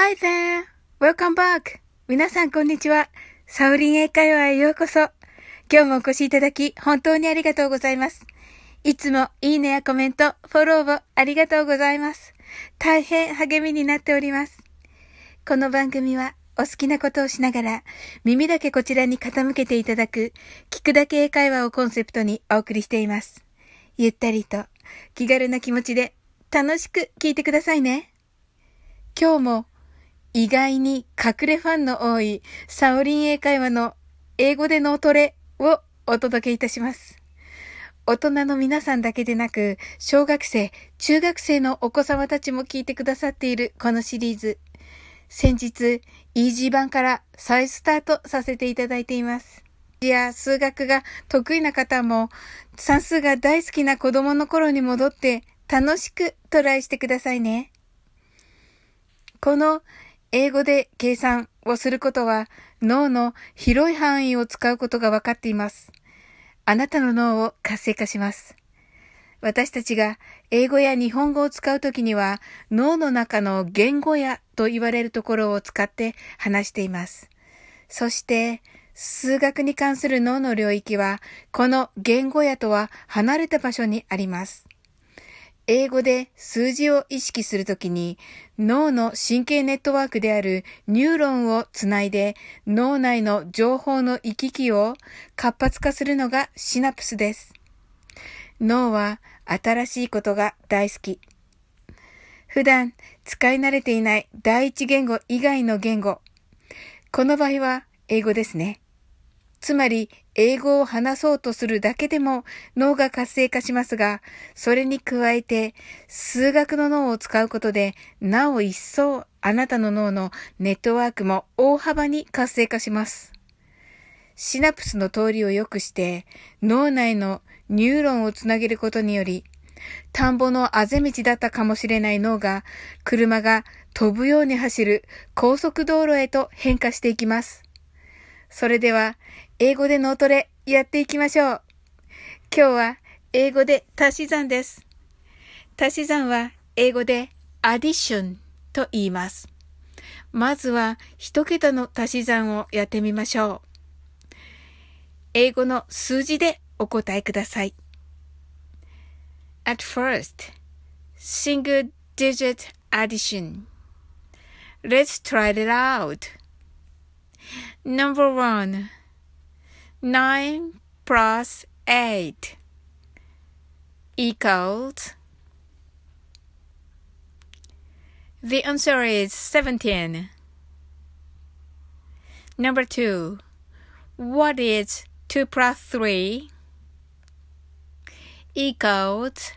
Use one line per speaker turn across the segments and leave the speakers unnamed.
Hi there! Welcome back! 皆さんこんにちは。サウリン英会話へようこそ。今日もお越しいただき、本当にありがとうございます。いつもいいねやコメント、フォローをありがとうございます。大変励みになっております。この番組は、お好きなことをしながら、耳だけこちらに傾けていただく、聞くだけ英会話をコンセプトにお送りしています。ゆったりと、気軽な気持ちで、楽しく聞いてくださいね。今日も意外に隠れファンの多いサオリン英会話の英語で脳トレをお届けいたします。大人の皆さんだけでなく、小学生、中学生のお子様たちも聞いてくださっているこのシリーズ。先日、イージー版から再スタートさせていただいています。いや、数学が得意な方も、算数が大好きな子供の頃に戻って楽しくトライしてくださいね。この英語で計算をすることは脳の広い範囲を使うことが分かっています。あなたの脳を活性化します。私たちが英語や日本語を使うときには脳の中の言語やと言われるところを使って話しています。そして数学に関する脳の領域はこの言語やとは離れた場所にあります。英語で数字を意識するときに脳の神経ネットワークであるニューロンをつないで脳内の情報の行き来を活発化するのがシナプスです。脳は新しいことが大好き。普段使い慣れていない第一言語以外の言語。この場合は英語ですね。つまり、英語を話そうとするだけでも脳が活性化しますが、それに加えて、数学の脳を使うことで、なお一層あなたの脳のネットワークも大幅に活性化します。シナプスの通りを良くして、脳内のニューロンをつなげることにより、田んぼのあぜ道だったかもしれない脳が、車が飛ぶように走る高速道路へと変化していきます。それでは、英語で脳トレやっていきましょう。今日は英語で足し算です。足し算は英語でアディションと言います。まずは一桁の足し算をやってみましょう。英語の数字でお答えください。At first, single digit addition. Let's try it out. Number one. 9 plus 8 equals The answer is 17. Number 2. What is 2 plus 3 equals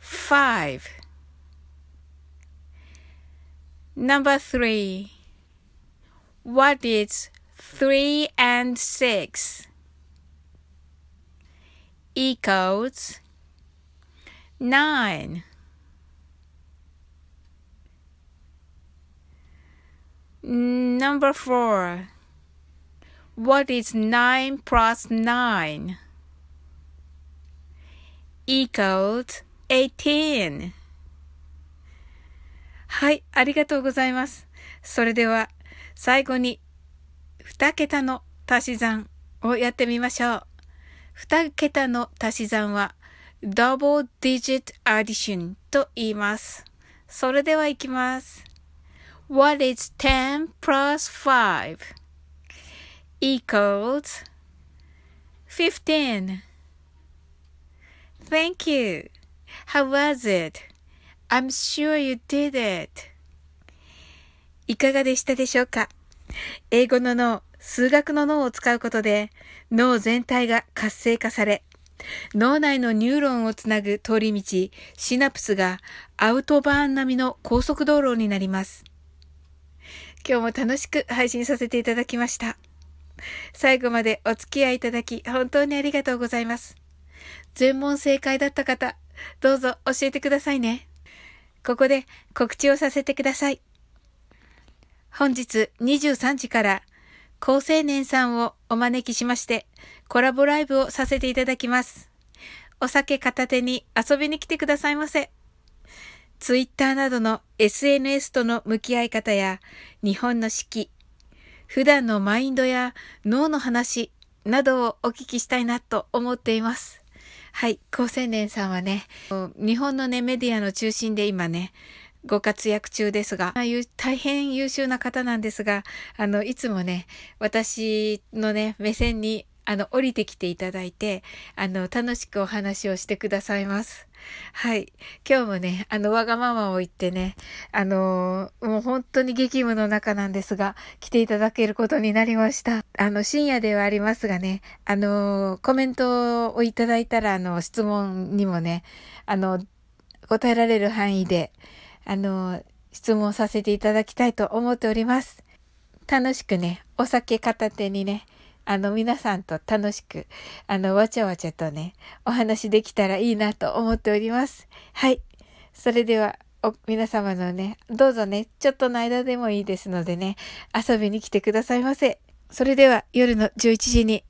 5. Number 3. What is three and six equals nine. Number four. What is nine plus nine? Equals eighteen. はい、ありがとうございます。それでは、 最後に2桁の足し算をやってみましょう。2桁の足し算は double digit addition と言います。それではいきます。What is 10 plus 5 equals 15? Thank you. How was it? I'm sure you did it. いかがでしたでしょうか？英語の脳、数学の脳を使うことで脳全体が活性化され、脳内のニューロンをつなぐ通り道、シナプスがアウトバーン並みの高速道路になります。今日も楽しく配信させていただきました。最後までお付き合いいただき本当にありがとうございます。全問正解だった方、どうぞ教えてくださいね。ここで告知をさせてください。本日23時から高青年さんをお招きしましてコラボライブをさせていただきます。お酒片手に遊びに来てくださいませ。ツイッターなどの SNS との向き合い方や日本の四季、普段のマインドや脳の話などをお聞きしたいなと思っています。はい、高青年さんはね、日本のね、メディアの中心で今ね、ご活躍中ですが、大変優秀な方なんですが、あの、いつもね、私のね、目線にあの、降りてきていただいて、あの、楽しくお話をしてくださいます。はい。今日もね、あの、わがままを言ってね、あのもう本当に激務の中なんですが、来ていただけることになりました。あの、深夜ではありますがね、あのコメントをいただいたら、あの、質問にもね、あの、答えられる範囲で、あの質問させていただきたいと思っております。楽しくね、お酒片手にね、あの、皆さんと楽しく、あの、わちゃわちゃとね、お話できたらいいなと思っております。はい。それでは、皆様のね、どうぞね、ちょっとの間でもいいですのでね、遊びに来てくださいませ。それでは、夜の11時に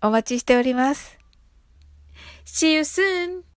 お待ちしております。See you soon!